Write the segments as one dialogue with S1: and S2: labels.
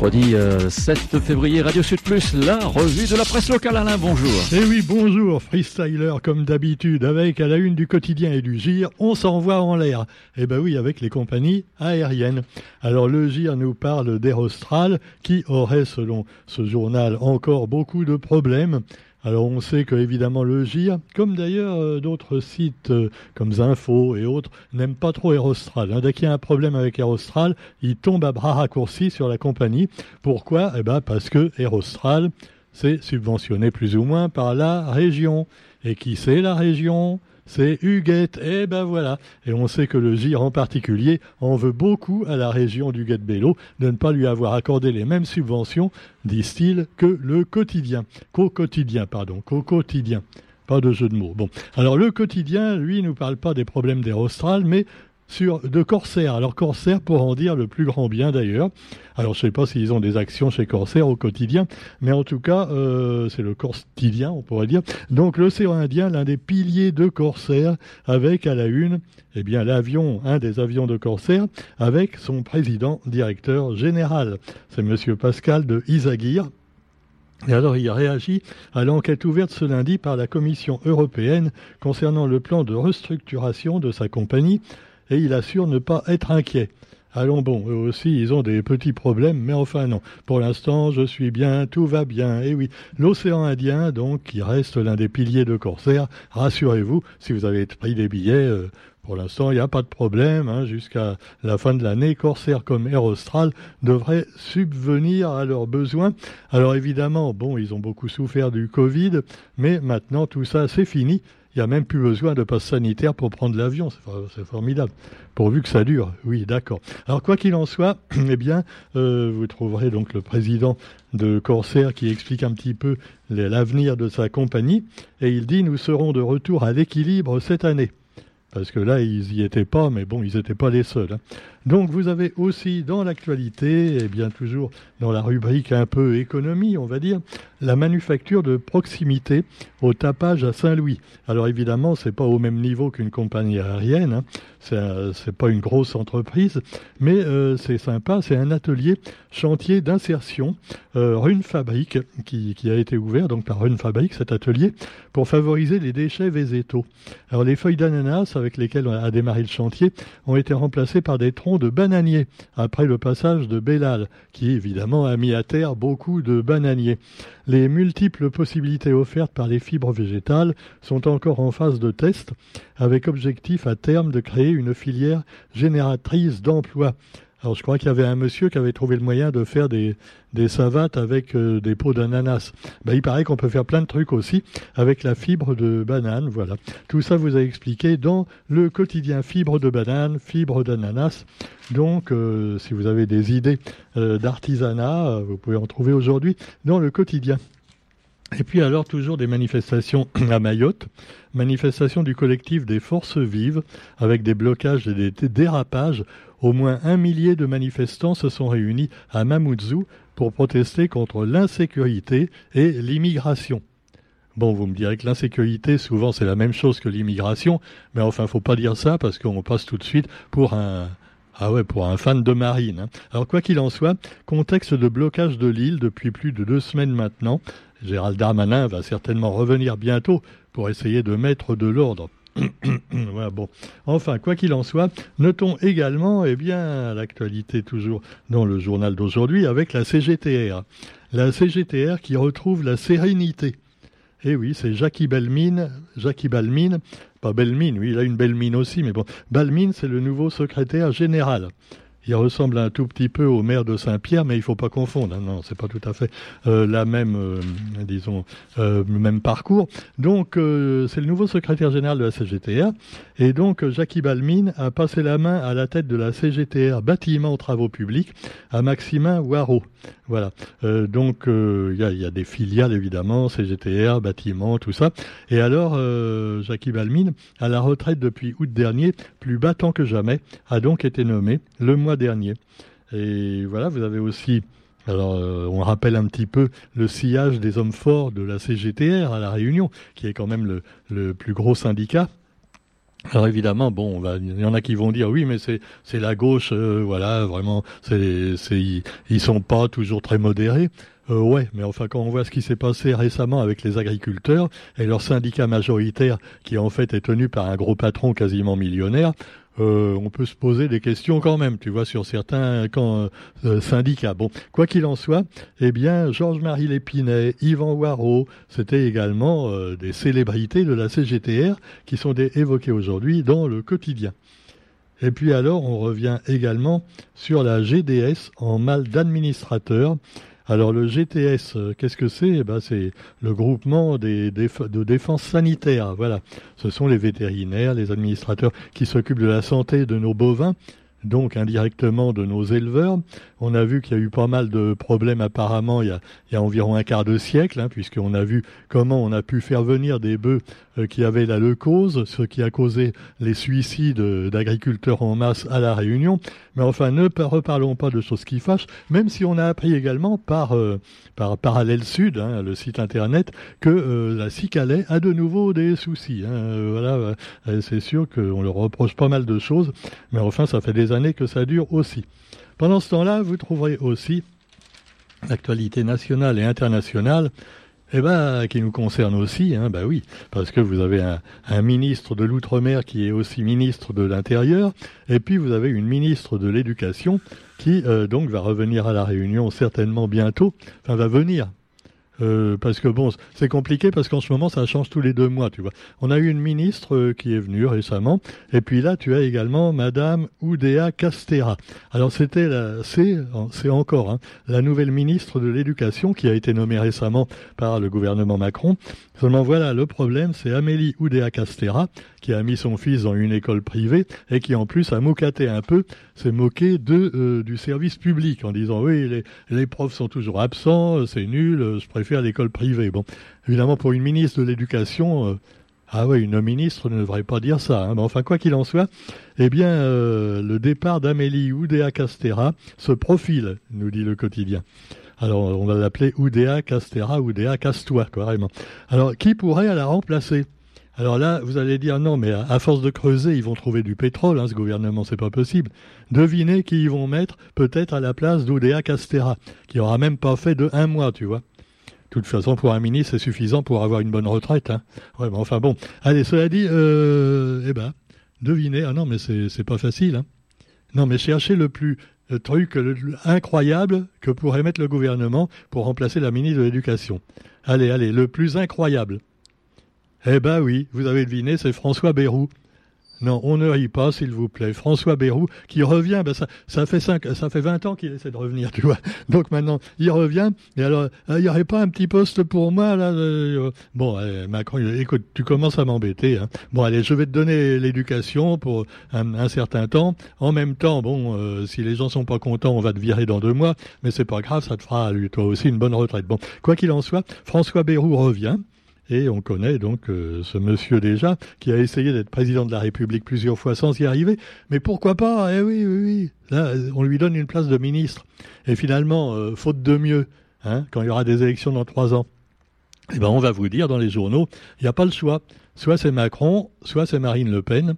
S1: mercredi 7 euh, février, Radio Sud Plus, la revue de la presse locale. Alain, bonjour.
S2: Eh oui, bonjour, freestyler comme d'habitude, avec à la une du quotidien et du GIR, on s'envoie en l'air. Eh ben oui, avec les compagnies aériennes. Alors le GIR nous parle d'Air qui aurait, selon ce journal, encore beaucoup de problèmes. Alors on sait que évidemment le GIR, comme d'ailleurs euh, d'autres sites euh, comme Zinfo et autres, n'aiment pas trop Aerostral. Hein. Dès qu'il y a un problème avec Aerostral, ils tombent à bras raccourcis sur la compagnie. Pourquoi? Eh ben parce que Aerostral, c'est subventionné plus ou moins par la région. Et qui c'est la région? C'est Huguette. Et eh ben voilà. Et on sait que le GIR en particulier en veut beaucoup à la région d'Huguette-Bello de ne pas lui avoir accordé les mêmes subventions, disent-ils, que le quotidien. Qu'au quotidien, pardon, qu'au quotidien. Pas de jeu de mots. Bon. Alors le quotidien, lui, nous parle pas des problèmes d'Aerostral, mais sur de Corsair. Alors Corsair, pour en dire le plus grand bien d'ailleurs. Alors je ne sais pas s'ils ont des actions chez Corsair au quotidien, mais en tout cas, euh, c'est le quotidien, on pourrait dire. Donc l'océan Indien, l'un des piliers de Corsair, avec à la une, eh bien l'avion, un des avions de Corsair, avec son président directeur général. C'est Monsieur Pascal de Isaguirre. Et alors il réagit à l'enquête ouverte ce lundi par la Commission européenne concernant le plan de restructuration de sa compagnie et il assure ne pas être inquiet. Allons bon, eux aussi, ils ont des petits problèmes, mais enfin non. Pour l'instant, je suis bien, tout va bien. Et oui, l'océan Indien, donc, qui reste l'un des piliers de Corsair, rassurez-vous, si vous avez pris des billets, euh, pour l'instant, il n'y a pas de problème. Hein, Jusqu'à la fin de l'année, Corsair comme Air Austral devraient subvenir à leurs besoins. Alors évidemment, bon, ils ont beaucoup souffert du Covid, mais maintenant, tout ça, c'est fini. Il n'y a même plus besoin de passe sanitaire pour prendre l'avion. C'est formidable. Pourvu que ça dure. Oui, d'accord. Alors, quoi qu'il en soit, eh bien, euh, vous trouverez donc le président de Corsair qui explique un petit peu l'avenir de sa compagnie. Et il dit Nous serons de retour à l'équilibre cette année. Parce que là, ils n'y étaient pas, mais bon, ils n'étaient pas les seuls. Hein. Donc, vous avez aussi dans l'actualité, et bien toujours dans la rubrique un peu économie, on va dire, la manufacture de proximité au tapage à Saint-Louis. Alors évidemment, c'est pas au même niveau qu'une compagnie aérienne, hein. c'est pas une grosse entreprise, mais euh, c'est sympa, c'est un atelier chantier d'insertion euh, Rune Fabrique qui, qui, a été ouvert donc par Rune Fabrique cet atelier pour favoriser les déchets végétaux. Alors les feuilles d'ananas avec lesquelles a démarré le chantier ont été remplacées par des troncs de bananiers après le passage de Bellal qui évidemment a mis à terre beaucoup de bananiers. Les multiples possibilités offertes par les fibres végétales sont encore en phase de test, avec objectif à terme de créer une filière génératrice d'emplois. Alors je crois qu'il y avait un monsieur qui avait trouvé le moyen de faire des, savates avec euh, des pots d'ananas. Ben, il paraît qu'on peut faire plein de trucs aussi avec la fibre de banane. Voilà. Tout ça vous a expliqué dans le quotidien fibre de banane, fibre d'ananas. Donc, euh, si vous avez des idées euh, d'artisanat, vous pouvez en trouver aujourd'hui dans le quotidien. Et puis alors toujours des manifestations à Mayotte, manifestation du collectif des forces vives avec des blocages et des dérapages. Au moins un millier de manifestants se sont réunis à Mamoudzou pour protester contre l'insécurité et l'immigration. Bon, vous me direz que l'insécurité, souvent, c'est la même chose que l'immigration, mais enfin, faut pas dire ça parce qu'on passe tout de suite pour un, ah ouais, pour un fan de marine. Hein. Alors quoi qu'il en soit, contexte de blocage de l'île depuis plus de deux semaines maintenant. Gérald Darmanin va certainement revenir bientôt pour essayer de mettre de l'ordre. Enfin, quoi qu'il en soit, notons également, eh bien, l'actualité toujours dans le journal d'aujourd'hui avec la CGTR. La CGTR qui retrouve la sérénité. Eh oui, c'est Jackie Belmine, Jackie Balmine, pas Belmine, oui, il a une belle mine aussi, mais bon, Balmine, c'est le nouveau secrétaire général. Il ressemble un tout petit peu au maire de Saint-Pierre, mais il faut pas confondre. Hein. Non, c'est pas tout à fait euh, la même, euh, disons, euh, le même parcours. Donc, c'est le nouveau secrétaire général de la CGTR. Et donc, Jackie Balmine a passé la main à la tête de la CGTR bâtiment travaux publics à Maximin Waro. Voilà. donc, il y a, des filiales, évidemment, CGTR, bâtiment, tout ça. Et alors, Jackie Balmine, à la retraite depuis août dernier, plus battant que jamais, a donc été nommé le mois dernier. Et voilà, vous avez aussi alors, euh, on rappelle un petit peu le sillage des hommes forts de la CGTR à La Réunion, qui est quand même le, plus gros syndicat. Alors évidemment, bon, il y en a qui vont dire oui, mais c'est c'est la gauche, euh, voilà, vraiment, c'est c'est ils, sont pas toujours très modérés. Euh, ouais, mais enfin quand on voit ce qui s'est passé récemment avec les agriculteurs et leur syndicat majoritaire qui en fait est tenu par un gros patron quasiment millionnaire, euh, on peut se poser des questions quand même, tu vois, sur certains quand, euh, syndicats. Bon, quoi qu'il en soit, eh bien, Georges-Marie Lépinet, Yvan Waro, c'était également euh, des célébrités de la CGTR qui sont évoquées aujourd'hui dans le quotidien. Et puis alors, on revient également sur la GDS en mal d'administrateur alors le GTS, euh, qu'est-ce que c'est? Eh ben, C'est le groupement de défense sanitaire. Voilà, ce sont les vétérinaires, les administrateurs qui s'occupent de la santé de nos bovins donc indirectement de nos éleveurs. On a vu qu'il y a eu pas mal de problèmes apparemment il y a, environ un quart de siècle, hein, puisqu'on a vu comment on a pu faire venir des bœufs euh, qui avaient la leucose, ce qui a causé les suicides d'agriculteurs en masse à la Réunion. Mais enfin, ne reparlons pas de choses qui fâchent, même si on a appris également par, euh, par Parallèle Sud, hein, le site internet, que euh, la Cicalais a de nouveau des soucis. Hein. voilà, c'est sûr qu'on leur reproche pas mal de choses, mais enfin, ça fait des années que ça dure aussi. Pendant ce temps-là, vous trouverez aussi l'actualité nationale et internationale eh ben, qui nous concerne aussi, hein, bah oui, parce que vous avez un, ministre de l'outre-mer qui est aussi ministre de l'intérieur, et puis vous avez une ministre de l'éducation qui euh, donc va revenir à la Réunion certainement bientôt, enfin va venir euh, parce que bon, c'est compliqué parce qu'en ce moment ça change tous les deux mois, tu vois. On a eu une ministre euh, qui est venue récemment, et puis là tu as également Madame Oudéa Castera. Alors c'était la, c'est, encore hein, la nouvelle ministre de l'Éducation qui a été nommée récemment par le gouvernement Macron. Seulement voilà, le problème c'est Amélie Oudéa Castera qui a mis son fils dans une école privée et qui en plus a moquaté un peu, s'est moqué euh, du service public en disant oui les, les profs sont toujours absents, c'est nul, je préfère à l'école privée. Bon, évidemment, pour une ministre de l'Éducation, euh, ah oui, une ministre ne devrait pas dire ça. Hein. Mais enfin, quoi qu'il en soit, eh bien, euh, le départ d'Amélie Oudéa Castera se profile, nous dit le quotidien. Alors, on va l'appeler Oudéa Castera, Oudéa Castois, carrément. Alors, qui pourrait la remplacer? Alors là, vous allez dire non, mais à, force de creuser, ils vont trouver du pétrole, hein, ce gouvernement, c'est pas possible. Devinez qui ils vont mettre peut-être à la place d'Oudéa Castera, qui aura même pas fait de un mois, tu vois. De toute façon, pour un ministre, c'est suffisant pour avoir une bonne retraite. Hein. Ouais, enfin bon. Allez, cela dit, euh, eh ben, devinez. Ah non, mais c'est pas facile. Hein. Non, mais cherchez le plus le truc incroyable que pourrait mettre le gouvernement pour remplacer la ministre de l'Éducation. Allez, allez, le plus incroyable. Eh ben oui, vous avez deviné, c'est François Bayrou. Non, on ne rit pas, s'il vous plaît. François Bérou, qui revient, ben ça, ça fait cinq, ça fait 20 ans qu'il essaie de revenir, tu vois. Donc maintenant, il revient. Et alors, euh, il n'y aurait pas un petit poste pour moi, là euh, Bon, Macron, écoute, tu commences à m'embêter. Hein. Bon, allez, je vais te donner l'éducation pour un, certain temps. En même temps, bon, euh, si les gens sont pas contents, on va te virer dans deux mois. Mais c'est pas grave, ça te fera, lui, toi aussi, une bonne retraite. Bon, quoi qu'il en soit, François Bérou revient. Et on connaît donc euh, ce monsieur déjà qui a essayé d'être président de la République plusieurs fois sans y arriver. Mais pourquoi pas? Eh oui, oui, oui. On lui donne une place de ministre. Et finalement, euh, faute de mieux, hein, quand il y aura des élections dans trois ans, eh ben on va vous dire dans les journaux, il n'y a pas le choix. Soit c'est Macron, soit c'est Marine Le Pen.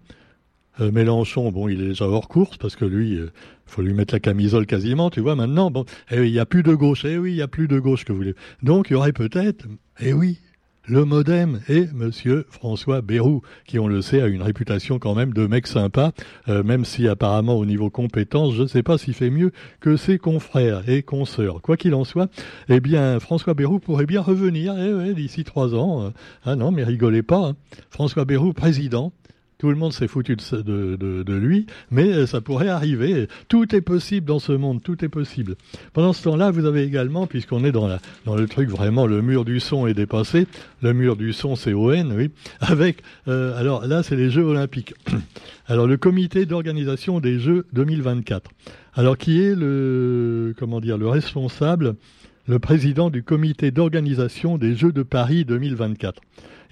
S2: Euh, Mélenchon, bon, il est déjà hors course parce que lui, il faut lui mettre la camisole quasiment, tu vois. Maintenant, bon, eh il n'y a plus de gauche. Eh oui, il n'y a plus de gauche que vous voulez. Donc, il y aurait peut-être, eh oui, le modem et Monsieur François Bérou, qui on le sait a une réputation quand même de mec sympa, euh, même si apparemment au niveau compétence, je ne sais pas s'il fait mieux que ses confrères et consoeurs. Quoi qu'il en soit, eh bien François Bérou pourrait bien revenir eh d'ici trois ans. ah non, mais rigolez pas. Hein. François Bérou, président, tout le monde s'est foutu de, lui, mais euh, ça pourrait arriver. Tout est possible dans ce monde, tout est possible. Pendant ce temps-là, vous avez également, puisqu'on est dans le truc vraiment, le mur du son est dépassé. Le mur du son, c'est ON, oui. Avec, euh, alors là, c'est les Jeux Olympiques. Alors le comité d'organisation des Jeux 2024. Alors qui est le, comment dire, le responsable, le président du comité d'organisation des Jeux de Paris 2024.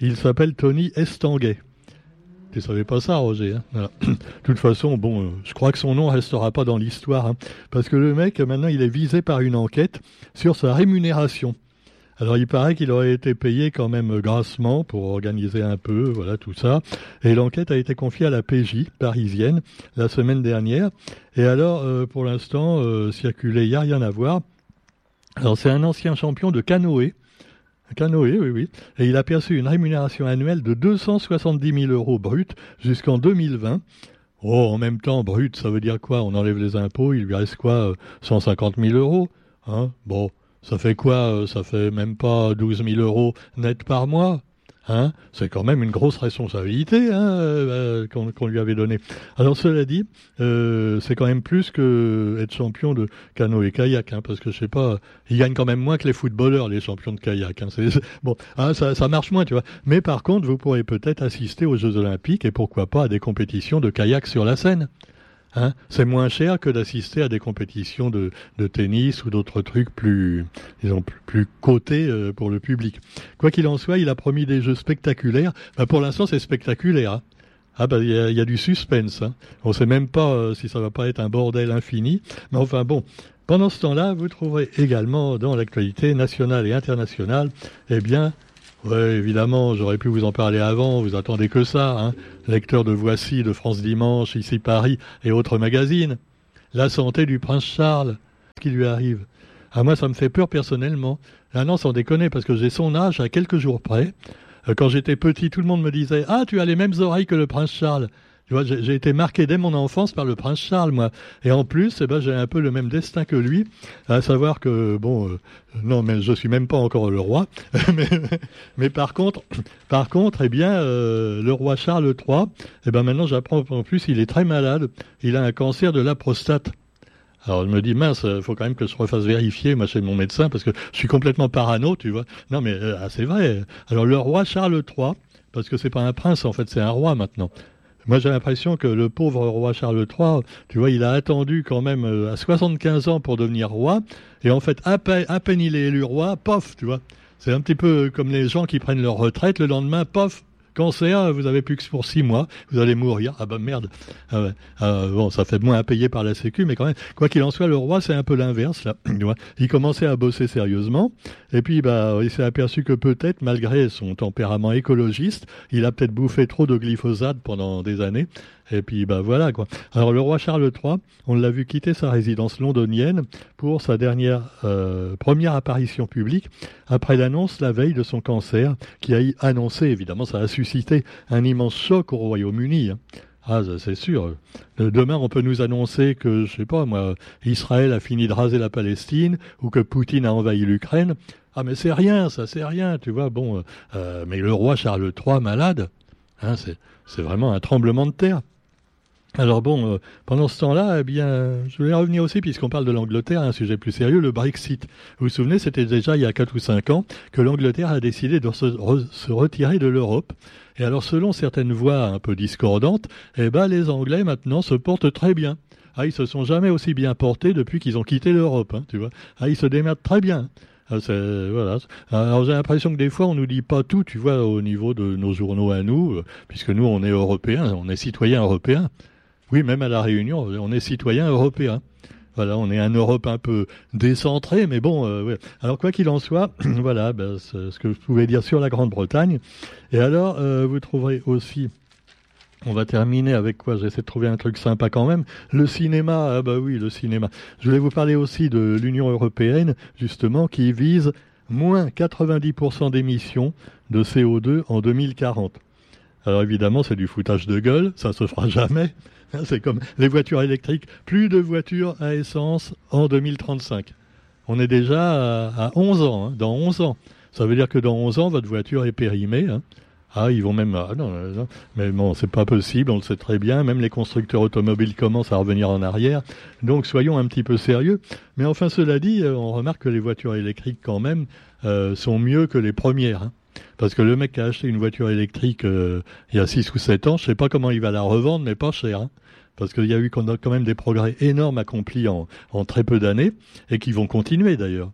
S2: Il s'appelle Tony Estanguet. Tu savais pas ça, Roger. Hein de toute façon, bon, euh, je crois que son nom restera pas dans l'histoire, hein, parce que le mec, maintenant, il est visé par une enquête sur sa rémunération. Alors il paraît qu'il aurait été payé quand même grassement pour organiser un peu, voilà tout ça. Et l'enquête a été confiée à la PJ parisienne la semaine dernière. Et alors, euh, pour l'instant, euh, circuler, il n'y a rien à voir. Alors c'est un ancien champion de canoë. Canoë, oui, oui. Et il a perçu une rémunération annuelle de 270 000 euros brut jusqu'en 2020. Oh, en même temps, brut, ça veut dire quoi? On enlève les impôts, il lui reste quoi 150 000 euros? Hein? Bon, ça fait quoi euh, Ça fait même pas 12 000 euros net par mois? Hein c'est quand même une grosse responsabilité hein, euh, qu'on lui avait donnée. Alors cela dit, euh, c'est quand même plus que être champion de canoë kayak, hein, parce que je sais pas, ils gagnent quand même moins que les footballeurs, les champions de kayak. Hein, bon, hein, ça, ça marche moins, tu vois. Mais par contre, vous pourrez peut-être assister aux Jeux Olympiques et pourquoi pas à des compétitions de kayak sur la Seine. Hein, c'est moins cher que d'assister à des compétitions de, tennis ou d'autres trucs plus, disons, plus, cotés euh, pour le public. Quoi qu'il en soit, il a promis des jeux spectaculaires. Bah, pour l'instant, c'est spectaculaire. Hein. Ah bah il y, a du suspense. Hein. On ne sait même pas euh, si ça va pas être un bordel infini. Mais enfin bon, pendant ce temps-là, vous trouverez également dans l'actualité nationale et internationale, eh bien, oui, évidemment, j'aurais pu vous en parler avant, vous attendez que ça, hein. lecteur de Voici, de France Dimanche, ici Paris et autres magazines. La santé du prince Charles, ce qui lui arrive. À moi, ça me fait peur personnellement. Ah non, sans déconner, parce que j'ai son âge à quelques jours près. Euh, quand j'étais petit, tout le monde me disait Ah, tu as les mêmes oreilles que le prince Charles. J'ai été marqué dès mon enfance par le prince Charles, moi. Et en plus, eh ben, j'ai un peu le même destin que lui, à savoir que, bon, euh, non, mais je suis même pas encore le roi. mais, par contre, par contre, eh bien, euh, le roi Charles III, eh ben, maintenant, j'apprends en plus, il est très malade. Il a un cancer de la prostate. Alors je me dis mince, il faut quand même que je refasse vérifier, moi chez mon médecin, parce que je suis complètement parano, tu vois. Non mais euh, ah, c'est vrai. Alors le roi Charles III, parce que c'est pas un prince en fait, c'est un roi maintenant. Moi, j'ai l'impression que le pauvre roi Charles III, tu vois, il a attendu quand même euh, à 75 ans pour devenir roi. Et en fait, à peine, à peine il est élu roi, pof, tu vois. C'est un petit peu comme les gens qui prennent leur retraite, le lendemain, pof, Cancer, vous avez plus que pour six mois, vous allez mourir. Ah bah merde. Ah ah, bon, ça fait moins à payer par la Sécu, mais quand même, quoi qu'il en soit, le roi, c'est un peu l'inverse là. il commençait à bosser sérieusement, et puis bah, il s'est aperçu que peut-être, malgré son tempérament écologiste, il a peut-être bouffé trop de glyphosate pendant des années, et puis bah voilà quoi. Alors le roi Charles III, on l'a vu quitter sa résidence londonienne pour sa dernière euh, première apparition publique après l'annonce la veille de son cancer, qui a annoncé évidemment ça a suscité un immense choc au Royaume-Uni. Hein. Ah, c'est sûr. Euh, demain, on peut nous annoncer que, je sais pas, moi, Israël a fini de raser la Palestine ou que Poutine a envahi l'Ukraine. Ah, mais c'est rien, ça, c'est rien, tu vois. Bon, euh, mais le roi Charles III malade, hein, c'est vraiment un tremblement de terre. Alors bon, euh, pendant ce temps-là, eh bien, je voulais revenir aussi, puisqu'on parle de l'Angleterre, un sujet plus sérieux, le Brexit. Vous vous souvenez, c'était déjà il y a 4 ou 5 ans que l'Angleterre a décidé de se, retirer de l'Europe. Et alors, selon certaines voix un peu discordantes, eh ben, les Anglais maintenant se portent très bien. Ah, ils se sont jamais aussi bien portés depuis qu'ils ont quitté l'Europe, hein, tu vois. Ah, ils se démerdent très bien. Ah, voilà. Alors j'ai l'impression que des fois on nous dit pas tout, tu vois, au niveau de nos journaux à nous, euh, puisque nous on est européens, on est citoyens européens. Oui, même à la Réunion, on est citoyen européen. Voilà, on est un Europe un peu décentré, mais bon, euh, Alors quoi qu'il en soit, voilà, ben, ce que je pouvais dire sur la Grande-Bretagne. Et alors, euh, vous trouverez aussi on va terminer avec quoi J'essaie de trouver un truc sympa quand même. Le cinéma, ah bah oui, le cinéma. Je voulais vous parler aussi de l'Union européenne, justement, qui vise moins 90% d'émissions de CO2 en 2040. Alors évidemment, c'est du foutage de gueule, ça se fera jamais. C'est comme les voitures électriques, plus de voitures à essence en 2035. On est déjà à, 11 ans, hein, dans 11 ans. Ça veut dire que dans 11 ans, votre voiture est périmée. Hein. Ah, ils vont même. Ah, non, mais bon, c'est pas possible, on le sait très bien. Même les constructeurs automobiles commencent à revenir en arrière. Donc, soyons un petit peu sérieux. Mais enfin, cela dit, euh, on remarque que les voitures électriques, quand même, euh, sont mieux que les premières. Hein. Parce que le mec qui a acheté une voiture électrique euh, il y a 6 ou 7 ans, je sais pas comment il va la revendre, mais pas cher. Hein. Parce qu'il y a eu quand même des progrès énormes accomplis en, très peu d'années, et qui vont continuer d'ailleurs.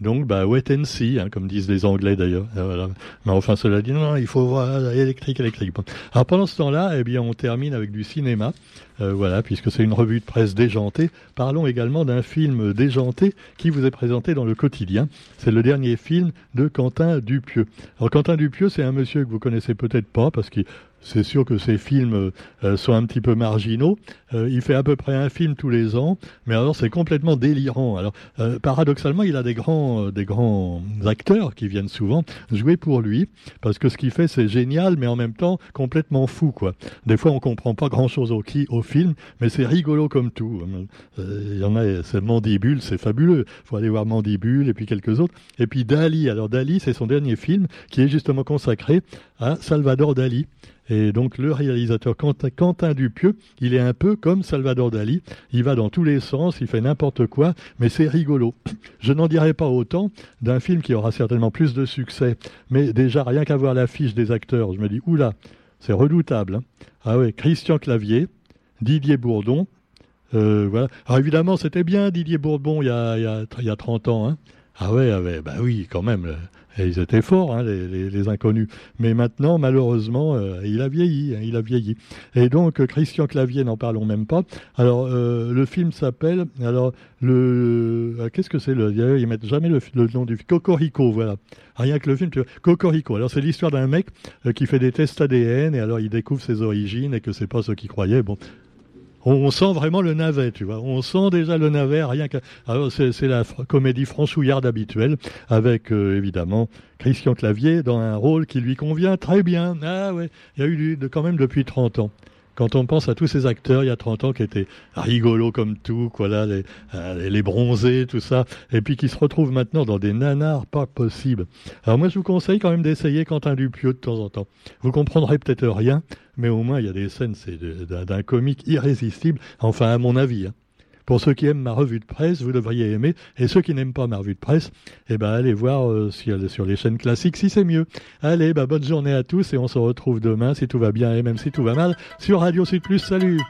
S2: Donc, bah, wait and see, hein, comme disent les Anglais d'ailleurs. Euh, mais enfin, cela dit, non, il faut voir électrique, électrique. Alors pendant ce temps-là, eh bien, on termine avec du cinéma. Euh, voilà, puisque c'est une revue de presse déjantée. Parlons également d'un film déjanté qui vous est présenté dans le quotidien. C'est le dernier film de Quentin Dupieux. Alors Quentin Dupieux, c'est un monsieur que vous connaissez peut-être pas parce qu'il c'est sûr que ses films euh, sont un petit peu marginaux. Euh, il fait à peu près un film tous les ans, mais alors c'est complètement délirant. Alors paradoxalement, il a des grands, des grands acteurs qui viennent souvent jouer pour lui, parce que ce qu'il fait c'est génial, mais en même temps complètement fou quoi. Des fois on comprend pas grand chose au, au film, mais c'est rigolo comme tout. Il y en a, c'est Mandibule, c'est fabuleux. Faut aller voir Mandibule et puis quelques autres. Et puis Dali. Alors Dali, c'est son dernier film qui est justement consacré à Salvador Dali. Et donc le réalisateur Quentin, Dupieux, il est un peu comme Salvador Dali. Il va dans tous les sens, il fait n'importe quoi, mais c'est rigolo. Je n'en dirai pas autant d'un film qui aura certainement plus de succès. Mais déjà, rien qu'à voir l'affiche des acteurs, je me dis, oula, c'est redoutable. Hein. Ah ouais, Christian Clavier, Didier Bourdon. Euh, voilà. Alors évidemment, c'était bien Didier Bourdon il y a, il y a, 30 ans. Hein. Ah ouais, ah ouais, bah oui, quand même ils étaient forts, hein, les, inconnus. Mais maintenant, malheureusement, euh, il a vieilli, hein, il a vieilli. Et donc, euh, Christian Clavier, n'en parlons même pas. Alors, le film s'appelle, alors, le, qu'est-ce que c'est le, ils mettent jamais le, nom du film, Cocorico, voilà. Rien que le film, tu Cocorico. Alors, c'est l'histoire d'un mec qui fait des tests ADN et alors il découvre ses origines et que c'est pas ce qu'il croyait. Bon, on, sent vraiment le navet, tu vois. On sent déjà le navet, rien que. Alors c'est la comédie franchouillarde habituelle, avec euh, évidemment Christian Clavier dans un rôle qui lui convient très bien. Ah ouais, il y a eu quand même depuis 30 ans quand on pense à tous ces acteurs il y a 30 ans qui étaient rigolos comme tout, quoi là, les, euh, les bronzés, tout ça, et puis qui se retrouvent maintenant dans des nanars pas possibles. Alors moi je vous conseille quand même d'essayer Quentin Dupieux de temps en temps. Vous comprendrez peut-être rien, mais au moins il y a des scènes c'est d'un comique irrésistible, enfin à mon avis. Hein. Pour ceux qui aiment ma revue de presse, vous devriez aimer. Et ceux qui n'aiment pas ma revue de presse, eh ben, allez voir euh, sur, les chaînes classiques si c'est mieux. Allez, bah, bonne journée à tous et on se retrouve demain si tout va bien et même si tout va mal sur Radio Sud Plus. Salut!